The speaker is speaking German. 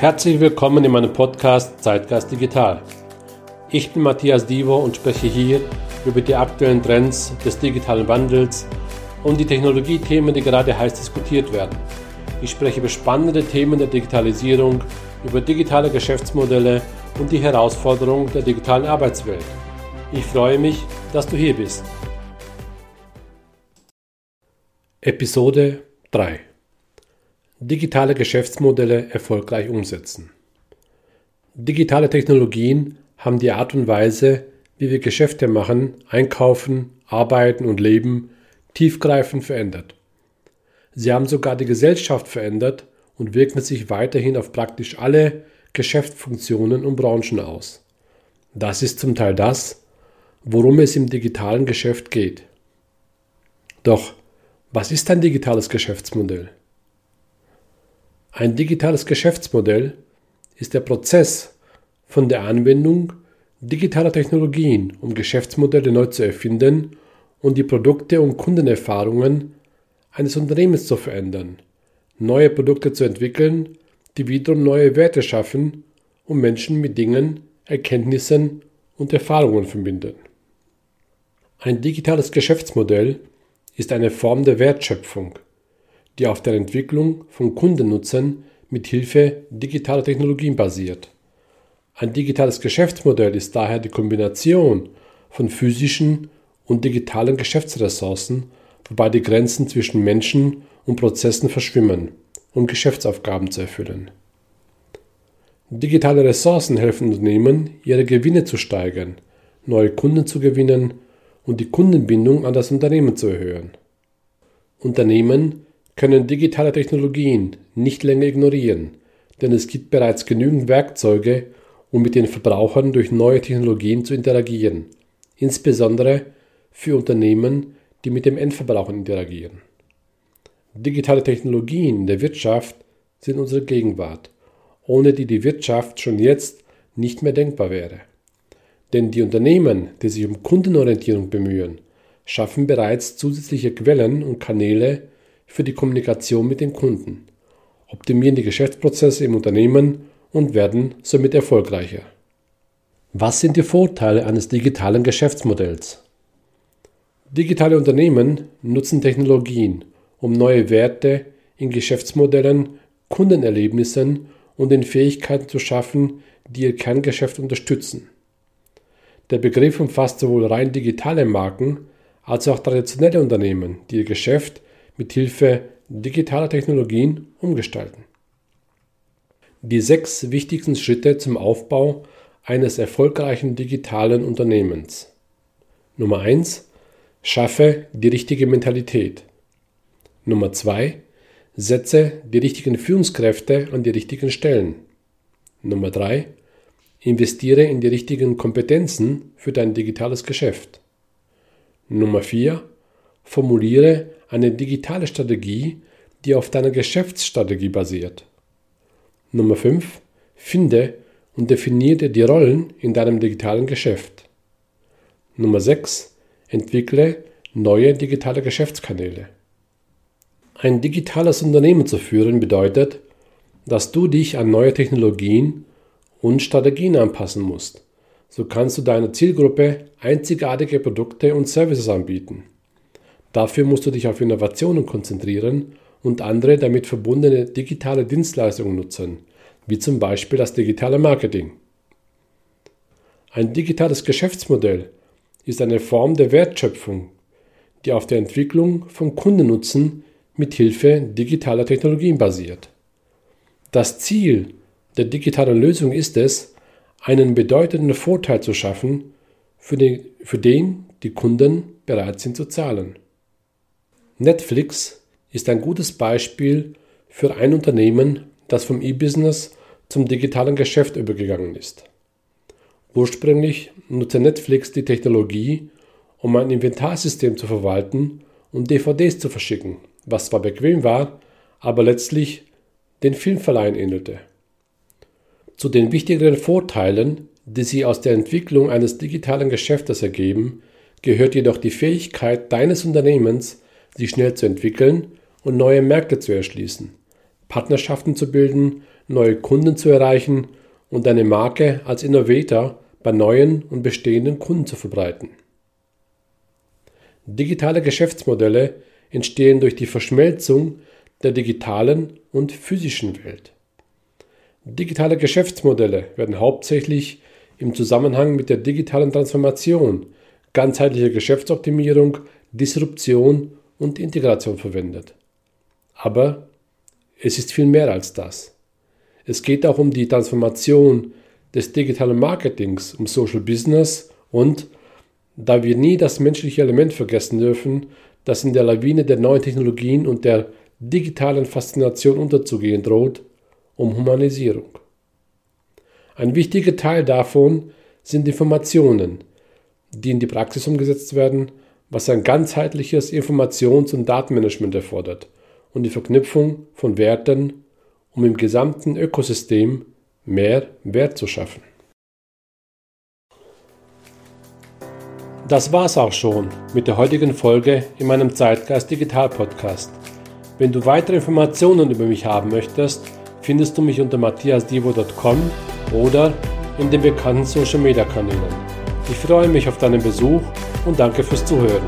Herzlich willkommen in meinem Podcast Zeitgeist Digital. Ich bin Matthias Divo und spreche hier über die aktuellen Trends des digitalen Wandels und die Technologiethemen, die gerade heiß diskutiert werden. Ich spreche über spannende Themen der Digitalisierung, über digitale Geschäftsmodelle und die Herausforderungen der digitalen Arbeitswelt. Ich freue mich, dass du hier bist. Episode 3 Digitale Geschäftsmodelle erfolgreich umsetzen. Digitale Technologien haben die Art und Weise, wie wir Geschäfte machen, einkaufen, arbeiten und leben, tiefgreifend verändert. Sie haben sogar die Gesellschaft verändert und wirken sich weiterhin auf praktisch alle Geschäftsfunktionen und Branchen aus. Das ist zum Teil das, worum es im digitalen Geschäft geht. Doch, was ist ein digitales Geschäftsmodell? Ein digitales Geschäftsmodell ist der Prozess von der Anwendung digitaler Technologien, um Geschäftsmodelle neu zu erfinden und die Produkte und Kundenerfahrungen eines Unternehmens zu verändern, neue Produkte zu entwickeln, die wiederum neue Werte schaffen und Menschen mit Dingen, Erkenntnissen und Erfahrungen verbinden. Ein digitales Geschäftsmodell ist eine Form der Wertschöpfung, die auf der Entwicklung von Kundennutzern mit Hilfe digitaler Technologien basiert. Ein digitales Geschäftsmodell ist daher die Kombination von physischen und digitalen Geschäftsressourcen, wobei die Grenzen zwischen Menschen und Prozessen verschwimmen, um Geschäftsaufgaben zu erfüllen. Digitale Ressourcen helfen Unternehmen, ihre Gewinne zu steigern, neue Kunden zu gewinnen und die Kundenbindung an das Unternehmen zu erhöhen. Unternehmen können digitale Technologien nicht länger ignorieren, denn es gibt bereits genügend Werkzeuge, um mit den Verbrauchern durch neue Technologien zu interagieren, insbesondere für Unternehmen, die mit dem Endverbraucher interagieren. Digitale Technologien in der Wirtschaft sind unsere Gegenwart, ohne die die Wirtschaft schon jetzt nicht mehr denkbar wäre. Denn die Unternehmen, die sich um Kundenorientierung bemühen, schaffen bereits zusätzliche Quellen und Kanäle für die Kommunikation mit den Kunden, optimieren die Geschäftsprozesse im Unternehmen und werden somit erfolgreicher. Was sind die Vorteile eines digitalen Geschäftsmodells? Digitale Unternehmen nutzen Technologien, um neue Werte in Geschäftsmodellen, Kundenerlebnissen und den Fähigkeiten zu schaffen, die ihr Kerngeschäft unterstützen. Der Begriff umfasst sowohl rein digitale Marken als auch traditionelle Unternehmen, die ihr Geschäft mit Hilfe digitaler Technologien umgestalten. Die sechs wichtigsten Schritte zum Aufbau eines erfolgreichen digitalen Unternehmens. Nummer eins: Schaffe die richtige Mentalität. Nummer zwei: Setze die richtigen Führungskräfte an die richtigen Stellen. Nummer drei: Investiere in die richtigen Kompetenzen für dein digitales Geschäft. Nummer vier: Formuliere eine digitale Strategie, die auf deiner Geschäftsstrategie basiert. Nummer 5. Finde und definiere die Rollen in deinem digitalen Geschäft. Nummer 6. Entwickle neue digitale Geschäftskanäle. Ein digitales Unternehmen zu führen bedeutet, dass du dich an neue Technologien und Strategien anpassen musst. So kannst du deiner Zielgruppe einzigartige Produkte und Services anbieten. Dafür musst du dich auf Innovationen konzentrieren und andere damit verbundene digitale Dienstleistungen nutzen, wie zum Beispiel das digitale Marketing. Ein digitales Geschäftsmodell ist eine Form der Wertschöpfung, die auf der Entwicklung von Kundennutzen mit Hilfe digitaler Technologien basiert. Das Ziel der digitalen Lösung ist es, einen bedeutenden Vorteil zu schaffen, für den, für den die Kunden bereit sind zu zahlen. Netflix ist ein gutes Beispiel für ein Unternehmen, das vom E-Business zum digitalen Geschäft übergegangen ist. Ursprünglich nutzte Netflix die Technologie, um ein Inventarsystem zu verwalten und DVDs zu verschicken, was zwar bequem war, aber letztlich den Filmverleihen ähnelte. Zu den wichtigeren Vorteilen, die sich aus der Entwicklung eines digitalen Geschäftes ergeben, gehört jedoch die Fähigkeit deines Unternehmens, sich schnell zu entwickeln und neue Märkte zu erschließen, Partnerschaften zu bilden, neue Kunden zu erreichen und deine Marke als Innovator bei neuen und bestehenden Kunden zu verbreiten. Digitale Geschäftsmodelle entstehen durch die Verschmelzung der digitalen und physischen Welt. Digitale Geschäftsmodelle werden hauptsächlich im Zusammenhang mit der digitalen Transformation, ganzheitlicher Geschäftsoptimierung, Disruption und Integration verwendet. Aber es ist viel mehr als das. Es geht auch um die Transformation des digitalen Marketings, um Social Business und, da wir nie das menschliche Element vergessen dürfen, das in der Lawine der neuen Technologien und der digitalen Faszination unterzugehen droht, um Humanisierung. Ein wichtiger Teil davon sind Informationen, die in die Praxis umgesetzt werden, was ein ganzheitliches Informations- und Datenmanagement erfordert und die Verknüpfung von Werten, um im gesamten Ökosystem mehr Wert zu schaffen. Das war's auch schon mit der heutigen Folge in meinem Zeitgeist Digital Podcast. Wenn du weitere Informationen über mich haben möchtest, findest du mich unter matthiasdivo.com oder in den bekannten Social Media Kanälen. Ich freue mich auf deinen Besuch und danke fürs Zuhören.